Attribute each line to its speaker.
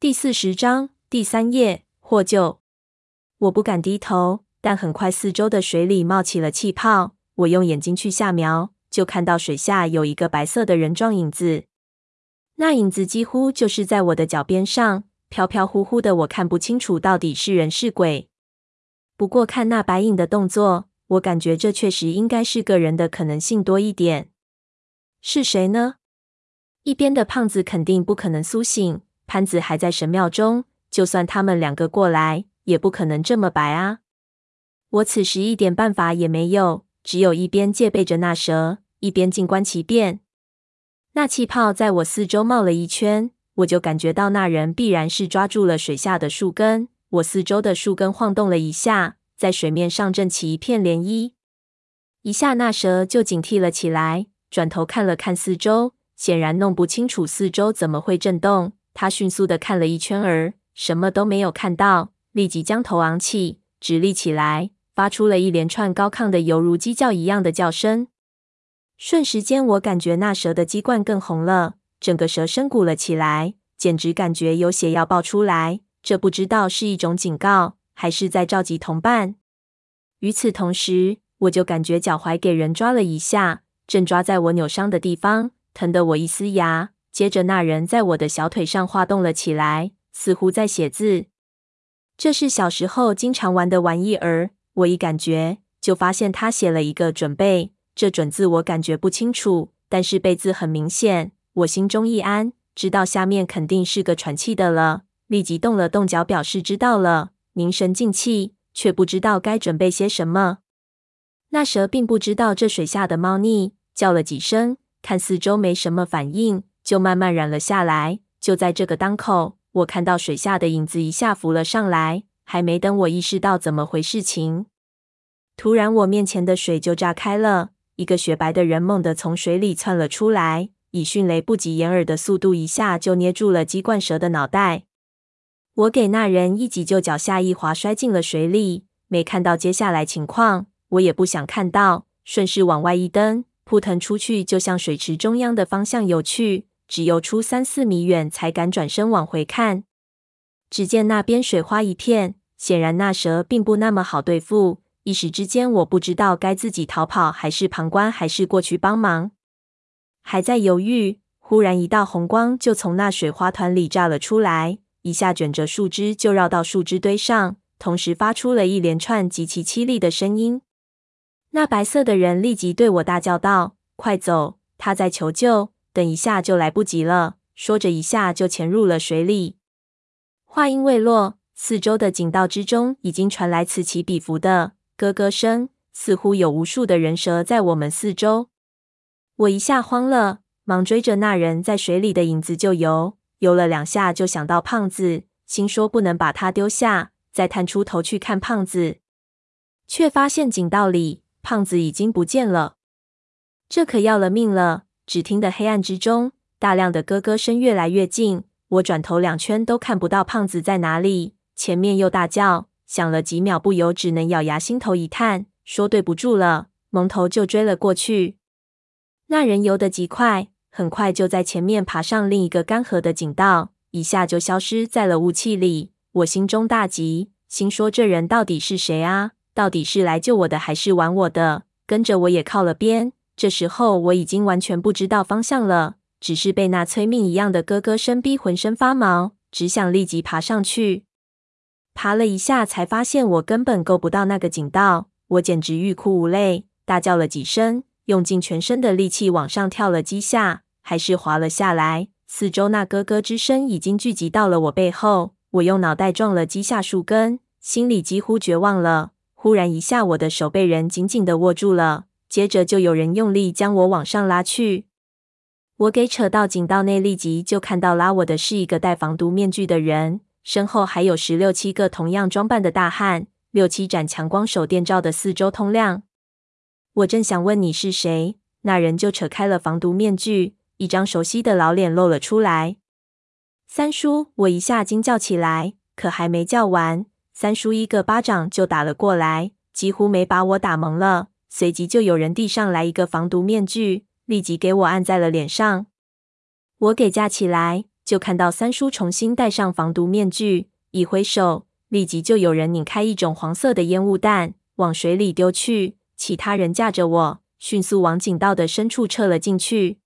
Speaker 1: 第四十章第三页获救。我不敢低头，但很快四周的水里冒起了气泡。我用眼睛去下瞄，就看到水下有一个白色的人状影子。那影子几乎就是在我的脚边上，飘飘忽忽的，我看不清楚到底是人是鬼。不过看那白影的动作，我感觉这确实应该是个人的可能性多一点。是谁呢？一边的胖子肯定不可能苏醒。潘子还在神庙中，就算他们两个过来，也不可能这么白啊！我此时一点办法也没有，只有一边戒备着那蛇，一边静观其变。那气泡在我四周冒了一圈，我就感觉到那人必然是抓住了水下的树根。我四周的树根晃动了一下，在水面上震起一片涟漪。一下，那蛇就警惕了起来，转头看了看四周，显然弄不清楚四周怎么会震动。他迅速的看了一圈儿，什么都没有看到，立即将头昂起，直立起来，发出了一连串高亢的犹如鸡叫一样的叫声。瞬时间，我感觉那蛇的鸡冠更红了，整个蛇身鼓了起来，简直感觉有血要爆出来。这不知道是一种警告，还是在召集同伴。与此同时，我就感觉脚踝给人抓了一下，正抓在我扭伤的地方，疼得我一嘶牙。接着，那人在我的小腿上画动了起来，似乎在写字。这是小时候经常玩的玩意儿。我一感觉，就发现他写了一个“准备”。这“准”字我感觉不清楚，但是“备”字很明显。我心中一安，知道下面肯定是个喘气的了，立即动了动脚，表示知道了，凝神静气，却不知道该准备些什么。那蛇并不知道这水下的猫腻，叫了几声，看四周没什么反应。就慢慢软了下来。就在这个当口，我看到水下的影子一下浮了上来。还没等我意识到怎么回事情，突然我面前的水就炸开了，一个雪白的人猛地从水里窜了出来，以迅雷不及掩耳的速度，一下就捏住了鸡冠蛇的脑袋。我给那人一急，就脚下一滑，摔进了水里。没看到接下来情况，我也不想看到，顺势往外一蹬，扑腾出去，就向水池中央的方向游去。只游出三四米远，才敢转身往回看。只见那边水花一片，显然那蛇并不那么好对付。一时之间，我不知道该自己逃跑，还是旁观，还是过去帮忙。还在犹豫，忽然一道红光就从那水花团里炸了出来，一下卷着树枝就绕到树枝堆上，同时发出了一连串极其凄厉的声音。那白色的人立即对我大叫道：“快走！他在求救！”等一下就来不及了。说着，一下就潜入了水里。话音未落，四周的井道之中已经传来此起彼伏的咯咯声，似乎有无数的人蛇在我们四周。我一下慌了，忙追着那人在水里的影子就游。游了两下，就想到胖子，心说不能把他丢下，再探出头去看胖子，却发现井道里胖子已经不见了。这可要了命了！只听得黑暗之中，大量的咯咯声越来越近。我转头两圈都看不到胖子在哪里，前面又大叫，想了几秒，不由只能咬牙心头一叹，说对不住了，蒙头就追了过去。那人游得极快，很快就在前面爬上另一个干涸的井道，一下就消失在了雾气里。我心中大急，心说这人到底是谁啊？到底是来救我的，还是玩我的？跟着我也靠了边。这时候我已经完全不知道方向了，只是被那催命一样的咯咯声逼浑身发毛，只想立即爬上去。爬了一下，才发现我根本够不到那个井道，我简直欲哭无泪，大叫了几声，用尽全身的力气往上跳了几下，还是滑了下来。四周那咯咯之声已经聚集到了我背后，我用脑袋撞了几下树根，心里几乎绝望了。忽然一下，我的手被人紧紧地握住了。接着就有人用力将我往上拉去，我给扯到井道内，立即就看到拉我的是一个戴防毒面具的人，身后还有十六七个同样装扮的大汉，六七盏强光手电照的四周通亮。我正想问你是谁，那人就扯开了防毒面具，一张熟悉的老脸露了出来。三叔，我一下惊叫起来，可还没叫完，三叔一个巴掌就打了过来，几乎没把我打蒙了。随即就有人递上来一个防毒面具，立即给我按在了脸上。我给架起来，就看到三叔重新戴上防毒面具，一挥手，立即就有人拧开一种黄色的烟雾弹，往水里丢去。其他人架着我，迅速往井道的深处撤了进去。